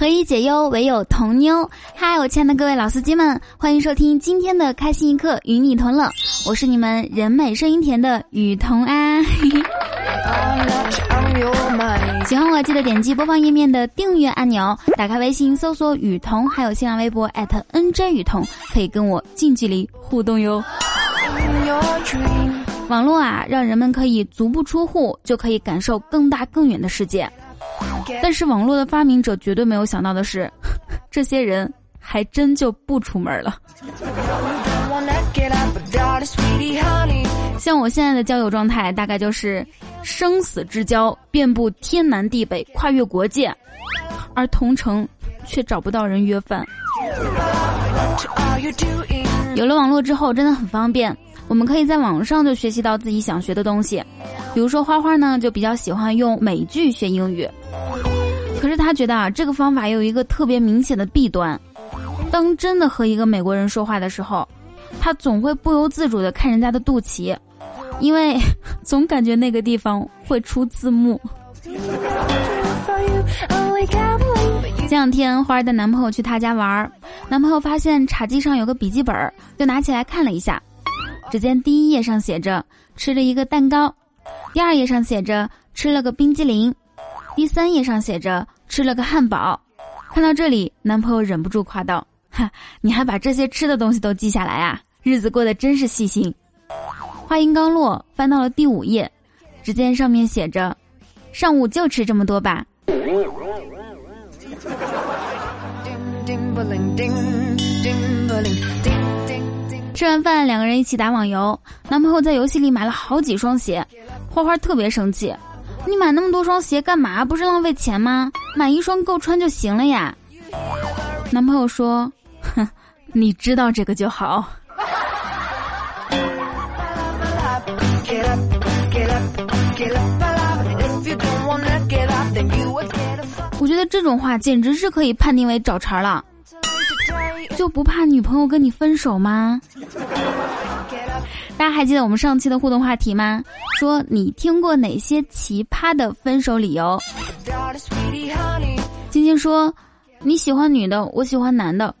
何以解忧，唯有童妞。嗨，我亲爱的各位老司机们，欢迎收听今天的开心一刻，与你同乐。我是你们人美声音甜的雨桐啊。喜欢我记得点击播放页面的订阅按钮，打开微信搜索雨桐，还有新浪微博 @nj 雨桐，可以跟我近距离互动哟。网络啊，让人们可以足不出户就可以感受更大更远的世界。但是网络的发明者绝对没有想到的是，这些人还真就不出门了。像我现在的交友状态，大概就是生死之交遍布天南地北，跨越国界，而同城却找不到人约饭。有了网络之后，真的很方便。我们可以在网上就学习到自己想学的东西，比如说花花呢就比较喜欢用美剧学英语，可是他觉得啊这个方法有一个特别明显的弊端，当真的和一个美国人说话的时候，他总会不由自主的看人家的肚脐，因为 总感觉那个地方会出字幕。前两天花儿的男朋友去他家玩，男朋友发现茶几上有个笔记本，就拿起来看了一下。只见第一页上写着吃了一个蛋糕，第二页上写着吃了个冰激凌，第三页上写着吃了个汉堡。看到这里，男朋友忍不住夸道：“ 哈，你还把这些吃的东西都记下来啊？日子过得真是细心。”话音刚落，翻到了第五页，只见上面写着：“上午就吃这么多吧。”吃完饭，两个人一起打网游。男朋友在游戏里买了好几双鞋，花花特别生气：“你买那么多双鞋干嘛？不是浪费钱吗？买一双够穿就行了呀。”男朋友说：“哼，你知道这个就好。”我觉得这种话简直是可以判定为找茬了。就不怕女朋友跟你分手吗？大家还记得我们上期的互动话题吗？说你听过哪些奇葩的分手理由？晶晶说：“你喜欢女的，我喜欢男的，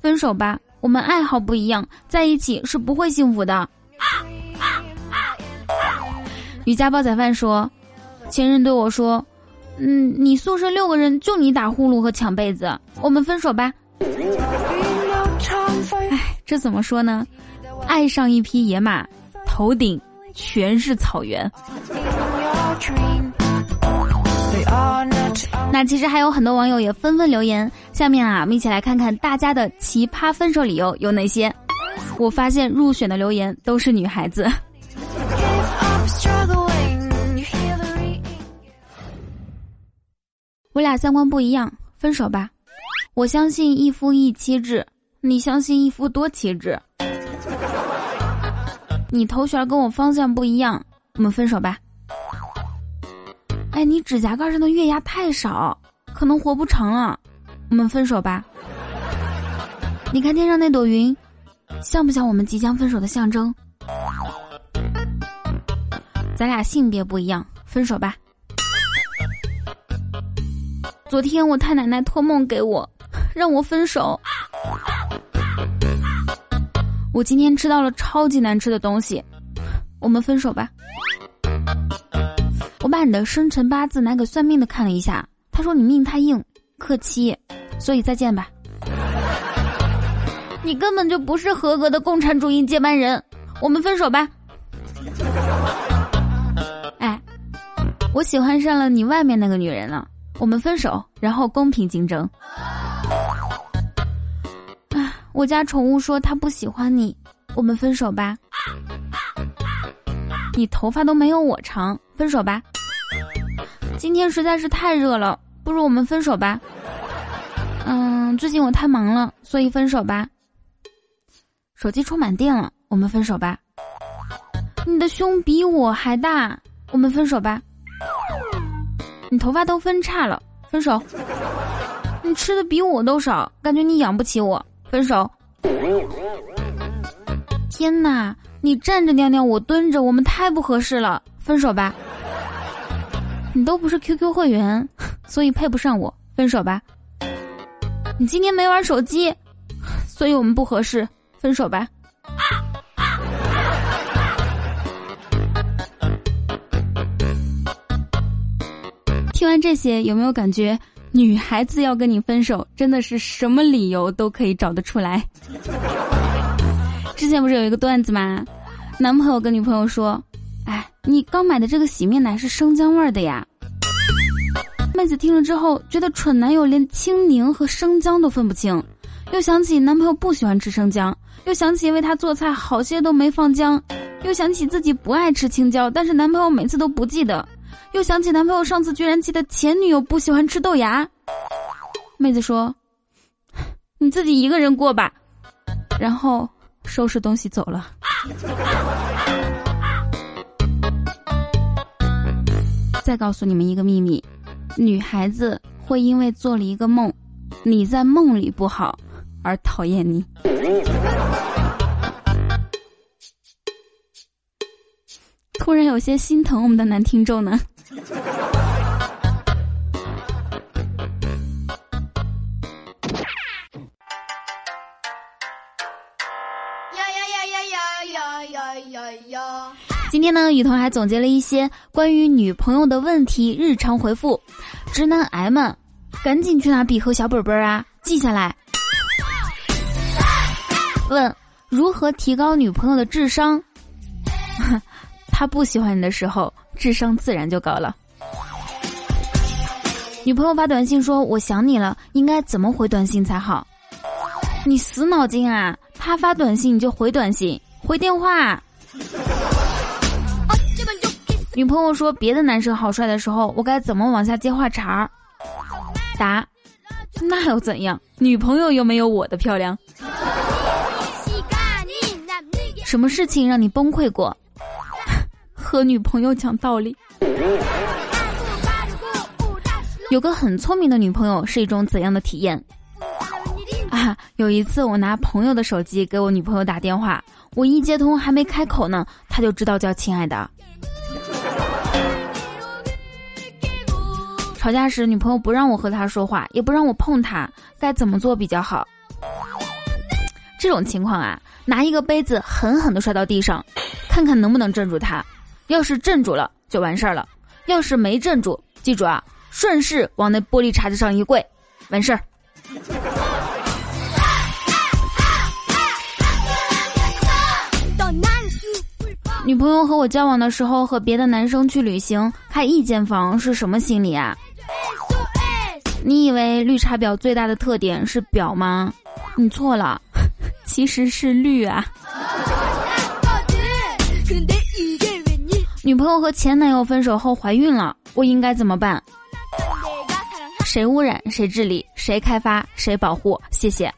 分手吧，我们爱好不一样，在一起是不会幸福的。”瑜伽煲仔饭说：“前任对我说，嗯，你宿舍六个人就你打呼噜和抢被子，我们分手吧。”哎，这怎么说呢？爱上一匹野马，头顶全是草原。那其实还有很多网友也纷纷留言，下面啊，我们一起来看看大家的奇葩分手理由有哪些。我发现入选的留言都是女孩子。我俩三观不一样，分手吧。我相信一夫一妻制。你相信一夫多妻制？你头旋跟我方向不一样，我们分手吧。哎，你指甲盖上的月牙太少，可能活不长了，我们分手吧。你看天上那朵云，像不像我们即将分手的象征？咱俩性别不一样，分手吧。昨天我太奶奶托梦给我，让我分手。我今天吃到了超级难吃的东西，我们分手吧。我把你的生辰八字拿给算命的看了一下，他说你命太硬，克妻，所以再见吧。你根本就不是合格的共产主义接班人，我们分手吧。哎，我喜欢上了你外面那个女人了，我们分手，然后公平竞争。我家宠物说它不喜欢你，我们分手吧。你头发都没有我长，分手吧。今天实在是太热了，不如我们分手吧。嗯，最近我太忙了，所以分手吧。手机充满电了，我们分手吧。你的胸比我还大，我们分手吧。你头发都分叉了，分手。你吃的比我都少，感觉你养不起我。分手！天哪，你站着尿尿，我蹲着，我们太不合适了。分手吧！你都不是 QQ 会员，所以配不上我。分手吧！你今天没玩手机，所以我们不合适，分手吧。听完这些，有没有感觉女孩子要跟你分手，真的是什么理由都可以找得出来？之前不是有一个段子吗？男朋友跟女朋友说：“哎，你刚买的这个洗面奶是生姜味的呀。”妹子听了之后，觉得蠢男友连青柠和生姜都分不清，又想起男朋友不喜欢吃生姜，又想起为他做菜好些都没放姜，又想起自己不爱吃青椒，但是男朋友每次都不记得。又想起男朋友上次居然记得前女友不喜欢吃豆芽，妹子说：“你自己一个人过吧。”然后收拾东西走了。再告诉你们一个秘密：女孩子会因为做了一个梦，你在梦里不好而讨厌你。突然有些心疼我们的男听众呢。今天呢，雨桐还总结了一些关于女朋友的问题日常回复。直男癌们，赶紧去拿笔和小本本啊，记下来。问：如何提高女朋友的智商？他不喜欢你的时候，智商自然就高了。女朋友发短信说：“我想你了。”应该怎么回短信才好？你死脑筋啊！他发短信你就回短信，回电话。女朋友说别的男生好帅的时候，我该怎么往下接话茬儿？答：那又怎样？女朋友又没有我的漂亮。什么事情让你崩溃过？和女朋友讲道理。有个很聪明的女朋友是一种怎样的体验？啊，有一次我拿朋友的手机给我女朋友打电话，我一接通还没开口呢，她就知道叫亲爱的。吵架时，女朋友不让我和她说话，也不让我碰她，该怎么做比较好？这种情况啊，拿一个杯子狠狠地摔到地上，看看能不能镇住她。要是镇住了，就完事儿了；要是没镇住，记住啊，顺势往那玻璃碴子上一跪，完事儿。女朋友和我交往的时候，和别的男生去旅行，开一间房是什么心理啊？你以为绿茶婊最大的特点是婊吗？你错了，其实是绿啊。女朋友和前男友分手后怀孕了，我应该怎么办？谁污染谁治理，谁开发谁保护？谢谢。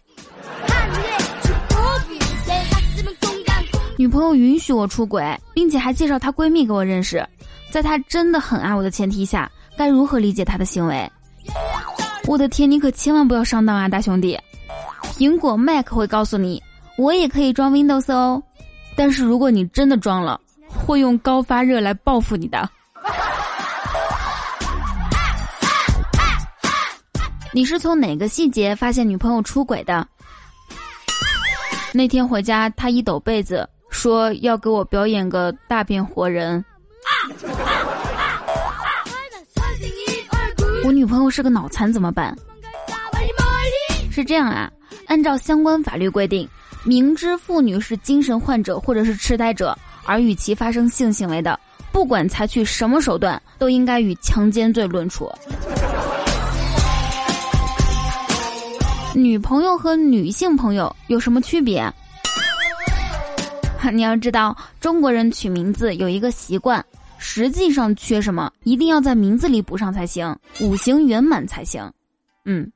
女朋友允许我出轨，并且还介绍她闺蜜给我认识，在她真的很爱我的前提下，该如何理解她的行为？我的天，你可千万不要上当啊，大兄弟！苹果 Mac 会告诉你，我也可以装 Windows 哦，但是如果你真的装了，会用高发热来报复你的。你是从哪个细节发现女朋友出轨的？那天回家，他一抖被子。说要给我表演个大变活人。我女朋友是个脑残怎么办？是这样啊，按照相关法律规定，明知妇女是精神患者或者是痴呆者而与其发生性行为的，不管采取什么手段，都应该与强奸罪论处。女朋友和女性朋友有什么区别？你要知道，中国人取名字有一个习惯，实际上缺什么，一定要在名字里补上才行，五行圆满才行。嗯，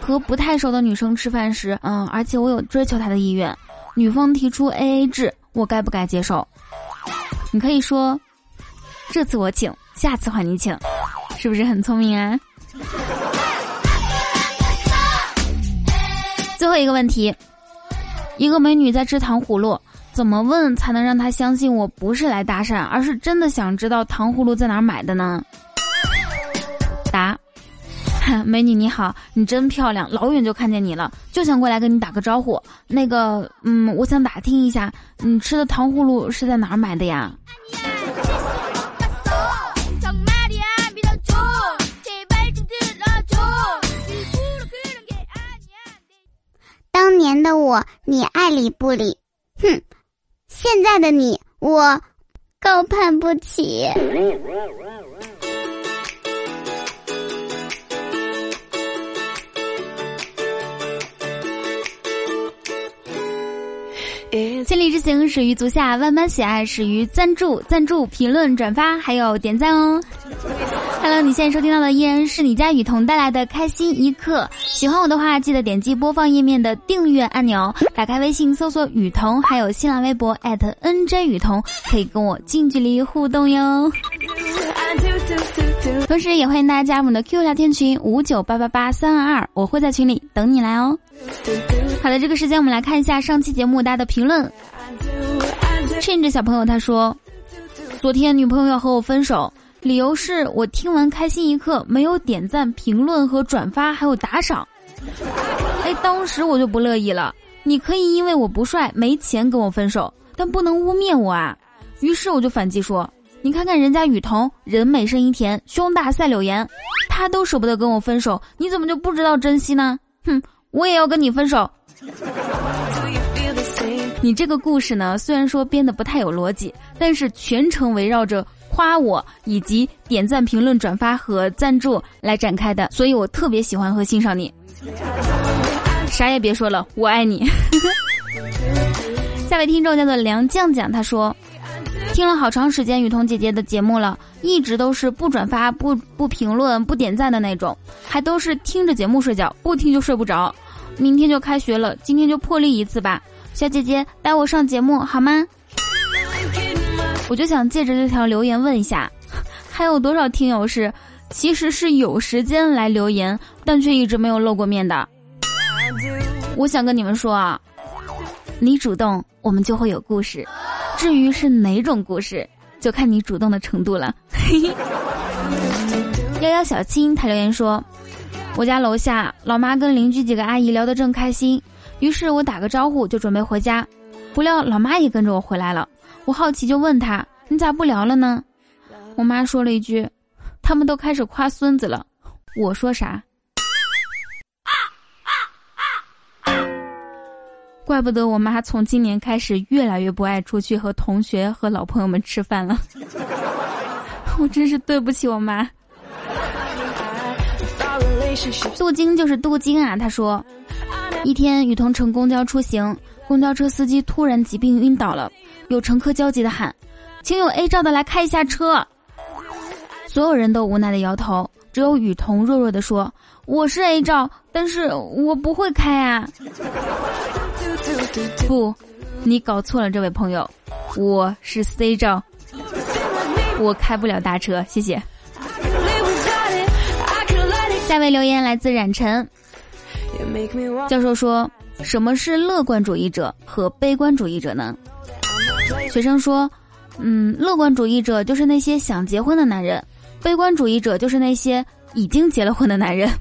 和不太熟的女生吃饭时，嗯，而且我有追求她的意愿，女方提出 A A 制，我该不该接受？你可以说，这次我请，下次换你请，是不是很聪明啊？最后一个问题。一个美女在吃糖葫芦，怎么问才能让她相信我不是来搭讪，而是真的想知道糖葫芦在哪儿买的呢？美女你好，你真漂亮，老远就看见你了，就想过来跟你打个招呼。那个，嗯，我想打听一下，你吃的糖葫芦是在哪儿买的呀？当年的我，你爱理不理，哼！现在的你，我高攀不起。es 千里之行始于足下，万般喜爱始于赞助、赞助、评论、转发，还有点赞哦。Hello，你现在收听到的依然是你家雨桐带来的开心一刻。喜欢我的话，记得点击播放页面的订阅按钮，打开微信搜索雨桐，还有新浪微博 @nj 雨桐，可以跟我近距离互动哟。同时，也欢迎大家加入我们的 QQ 聊天群五九八八八三二二，我会在群里等你来哦。好的，这个时间我们来看一下上期节目大家的评论。趁着小朋友他说，昨天女朋友要和我分手，理由是我听完开心一刻没有点赞、评论和转发，还有打赏。哎，当时我就不乐意了。你可以因为我不帅、没钱跟我分手，但不能污蔑我啊。于是我就反击说，你看看人家雨桐，人美声音甜，胸大赛柳岩，他都舍不得跟我分手，你怎么就不知道珍惜呢？哼！我也要跟你分手。你这个故事呢，虽然说编的不太有逻辑，但是全程围绕着夸我以及点赞、评论、转发和赞助来展开的，所以我特别喜欢和欣赏你。啥也别说了，我爱你。下位听众叫做梁酱酱，他说听了好长时间雨桐姐姐的节目了，一直都是不转发、不不评论、不点赞的那种，还都是听着节目睡觉，不听就睡不着。明天就开学了，今天就破例一次吧。小姐姐带我上节目好吗？我就想借着这条留言问一下，还有多少听友是其实是有时间来留言，但却一直没有露过面的？我想跟你们说啊，你主动，我们就会有故事。至于是哪种故事，就看你主动的程度了。幺幺小青他留言说，我家楼下老妈跟邻居几个阿姨聊得正开心。于是我打个招呼就准备回家，不料老妈也跟着我回来了。我好奇就问她：“你咋不聊了呢？”我妈说了一句：“他们都开始夸孙子了。”我说啥？怪不得我妈从今年开始越来越不爱出去和同学和老朋友们吃饭了。我真是对不起我妈。镀金就是镀金啊，他说。一天，雨桐乘公交出行，公交车司机突然疾病晕倒了，有乘客焦急的喊：“请有 A 照的来开一下车。”所有人都无奈的摇头，只有雨桐弱弱的说：“我是 A 照，但是我不会开啊。”不，你搞错了，这位朋友，我是 C 照，我开不了大车，谢谢。下位留言来自冉晨。教授说：“什么是乐观主义者和悲观主义者呢？”学生说：“嗯，乐观主义者就是那些想结婚的男人，悲观主义者就是那些已经结了婚的男人。”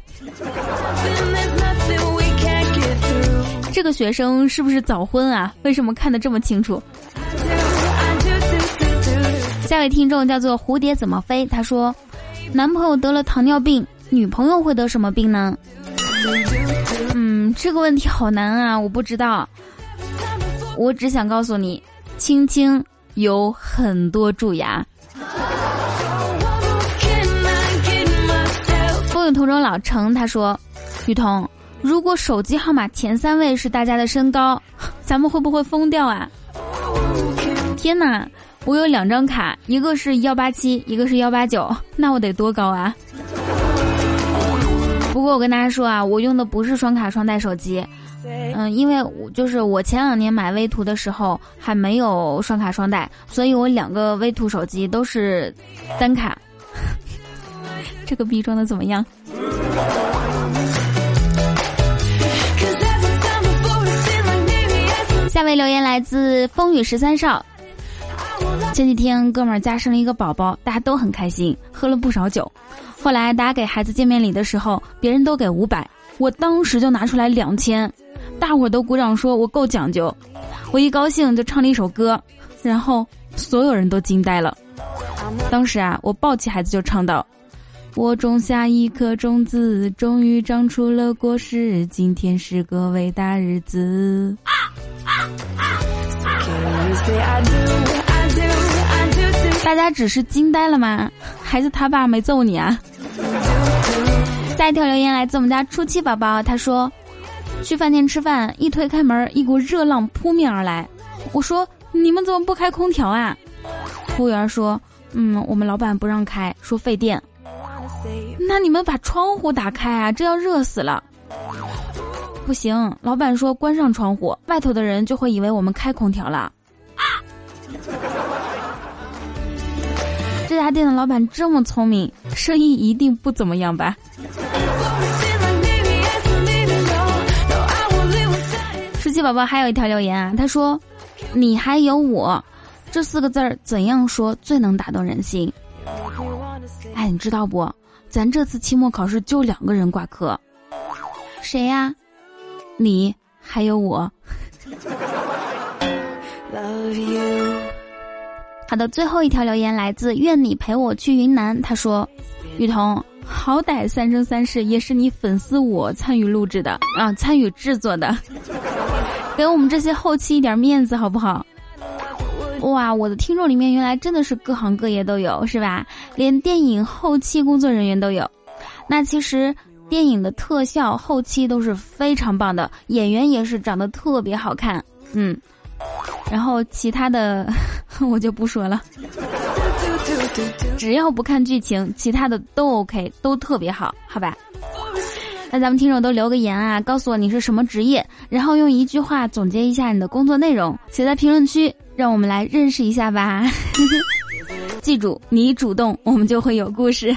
这个学生是不是早婚啊？为什么看得这么清楚？下位听众叫做蝴蝶怎么飞？他说：“男朋友得了糖尿病，女朋友会得什么病呢？”嗯，这个问题好难啊，我不知道。我只想告诉你，青青有很多蛀牙。风雨同舟老程他说：“雨桐，如果手机号码前三位是大家的身高，咱们会不会疯掉啊？”天哪，我有两张卡，一个是幺八七，一个是幺八九，那我得多高啊？不过我跟大家说啊，我用的不是双卡双待手机，嗯，因为我就是我前两年买微图的时候还没有双卡双待，所以我两个微图手机都是单卡。这个逼装的怎么样？下位留言来自风雨十三少，前几天哥们儿家生了一个宝宝，大家都很开心，喝了不少酒。后来大家给孩子见面礼的时候，别人都给五百，我当时就拿出来两千，大伙儿都鼓掌说我够讲究。我一高兴就唱了一首歌，然后所有人都惊呆了。当时啊，我抱起孩子就唱道：“我种下一颗种子，终于长出了果实，今天是个伟大日子。”大家只是惊呆了吗？孩子他爸没揍你啊？下一条留言来自我们家初七宝宝，他说：“去饭店吃饭，一推开门，一股热浪扑面而来。我说：你们怎么不开空调啊？服务员说：嗯，我们老板不让开，说费电。那你们把窗户打开啊，这要热死了。不行，老板说关上窗户，外头的人就会以为我们开空调了。”家店的老板这么聪明，生意一定不怎么样吧？舒淇宝宝还有一条留言啊，他说：“你还有我，这四个字儿怎样说最能打动人心？”哎，你知道不？咱这次期末考试就两个人挂科，谁呀？你还有我。好的，最后一条留言来自愿你陪我去云南。他说：“雨桐，好歹《三生三世》也是你粉丝我参与录制的啊，参与制作的，给我们这些后期一点面子好不好？”哇，我的听众里面原来真的是各行各业都有，是吧？连电影后期工作人员都有。那其实电影的特效后期都是非常棒的，演员也是长得特别好看。嗯。然后其他的 我就不说了，只要不看剧情，其他的都 OK，都特别好，好吧？那咱们听众都留个言啊，告诉我你是什么职业，然后用一句话总结一下你的工作内容，写在评论区，让我们来认识一下吧。记住，你主动，我们就会有故事。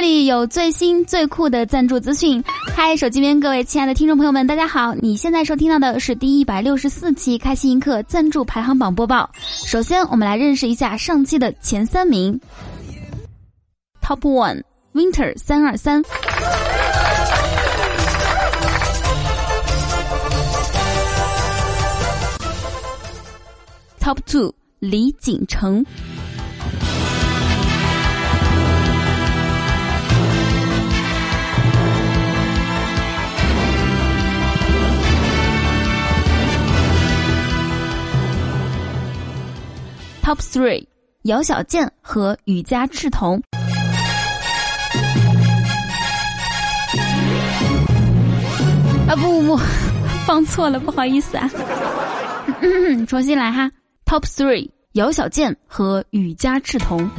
这里有最新最酷的赞助资讯。嗨，手机边各位亲爱的听众朋友们，大家好！你现在收听到的是第一百六十四期开心一刻赞助排行榜播报。首先，我们来认识一下上期的前三名。Top One Winter 三二三。Top Two 李锦成。Top three，姚小贱和雨佳赤瞳。啊不不不，放错了，不好意思啊，重新来哈。Top three，姚小贱和雨佳赤瞳。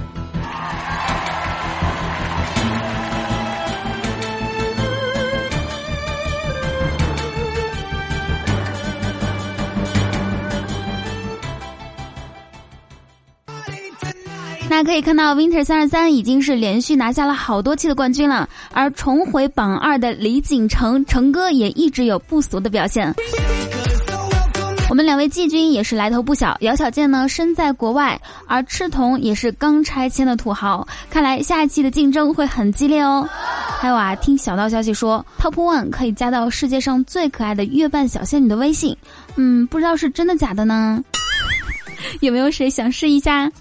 可以看到，Winter 三十三已经是连续拿下了好多期的冠军了，而重回榜二的李锦成成哥也一直有不俗的表现。我们两位季军也是来头不小，姚小贱呢身在国外，而赤瞳也是刚拆迁的土豪，看来下一期的竞争会很激烈哦。还有啊，听小道消息说，Top One 可以加到世界上最可爱的月半小仙女的微信，嗯，不知道是真的假的呢？有没有谁想试一下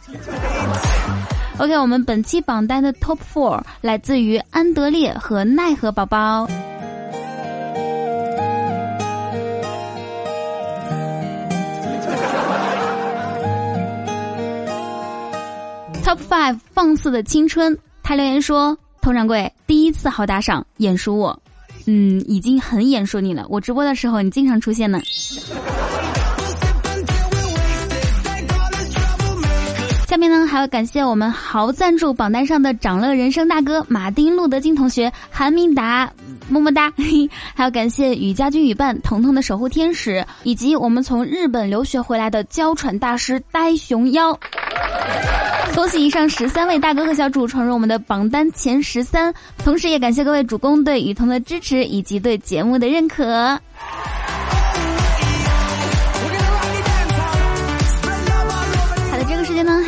？OK，我们本期榜单的 Top Four 来自于安德烈和奈何宝宝。Top Five 放肆的青春，他留言说：“佟掌柜第一次好打赏，眼熟我，嗯，已经很眼熟你了。我直播的时候你经常出现呢。”还要感谢我们豪赞助榜单上的长乐人生大哥马丁路德金同学、韩明达，么么哒！还要感谢雨家军雨伴、彤彤的守护天使，以及我们从日本留学回来的娇喘大师呆熊妖。恭喜以上十三位大哥和小主闯入我们的榜单前十三，同时也感谢各位主公对雨桐的支持以及对节目的认可。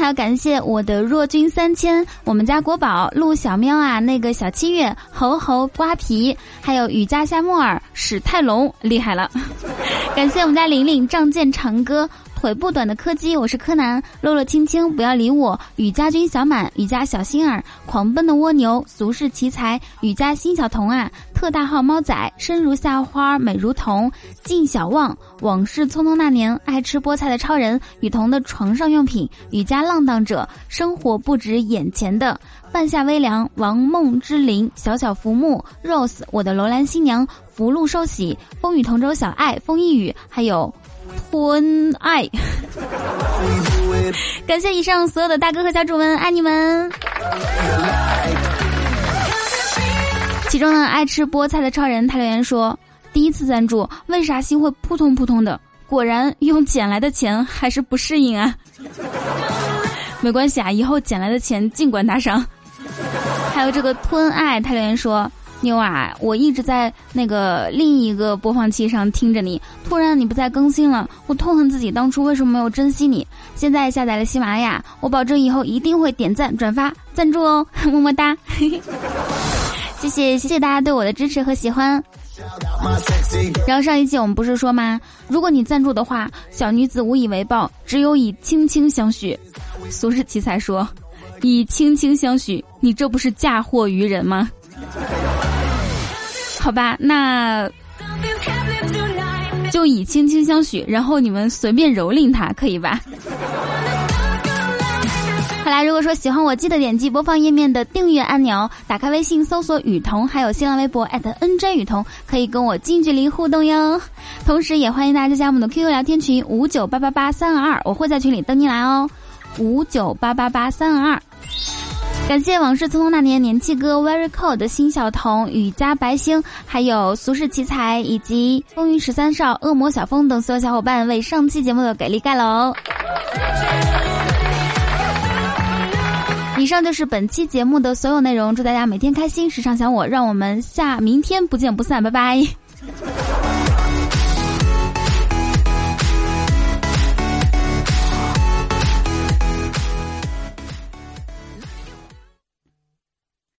还要感谢我的若君三千，我们家国宝陆小喵啊，那个小七月猴猴瓜皮，还有雨家夏木耳史泰龙，厉害了！感谢我们家玲玲仗剑长歌。腿不短的柯基，我是柯南，洛洛青青，不要理我。雨家军小满，雨家小心儿，狂奔的蜗牛，俗世奇才，雨家新小童啊，特大号猫仔，身如夏花美如桐，静小望，往事匆匆那年，爱吃菠菜的超人，雨桐的床上用品，雨家浪荡者，生活不止眼前的，半夏微凉，王梦之灵，小小浮木，Rose，我的楼兰新娘，福禄寿喜，风雨同舟小爱，风一雨，还有。婚爱，感谢以上所有的大哥和小主们，爱你们。其中呢，爱吃菠菜的超人他留言说：“第一次赞助，为啥心会扑通扑通的？果然用捡来的钱还是不适应啊。没关系啊，以后捡来的钱尽管打赏。”还有这个吞爱他留言说。妞啊，我一直在那个另一个播放器上听着你，突然你不再更新了，我痛恨自己当初为什么没有珍惜你。现在下载了喜马拉雅，我保证以后一定会点赞、转发、赞助哦，么么哒！谢谢谢谢大家对我的支持和喜欢。然后上一期我们不是说吗？如果你赞助的话，小女子无以为报，只有以轻轻相许。俗世奇才说，以轻轻相许，你这不是嫁祸于人吗？好吧，那就以轻轻相许，然后你们随便蹂躏他，可以吧？好啦，如果说喜欢我，记得点击播放页面的订阅按钮，打开微信搜索雨桐，还有新浪微博 @nj 雨桐，可以跟我近距离互动哟。同时，也欢迎大家加我们的 QQ 聊天群五九八八八三二二，我会在群里等你来哦。五九八八八三二二。感谢往事匆匆那年年气哥 Very Cold 的新小童雨家白星，还有俗世奇才以及风云十三少恶魔小风等所有小伙伴为上期节目的给力盖楼。以上就是本期节目的所有内容，祝大家每天开心，时常想我，让我们下明天不见不散，拜拜。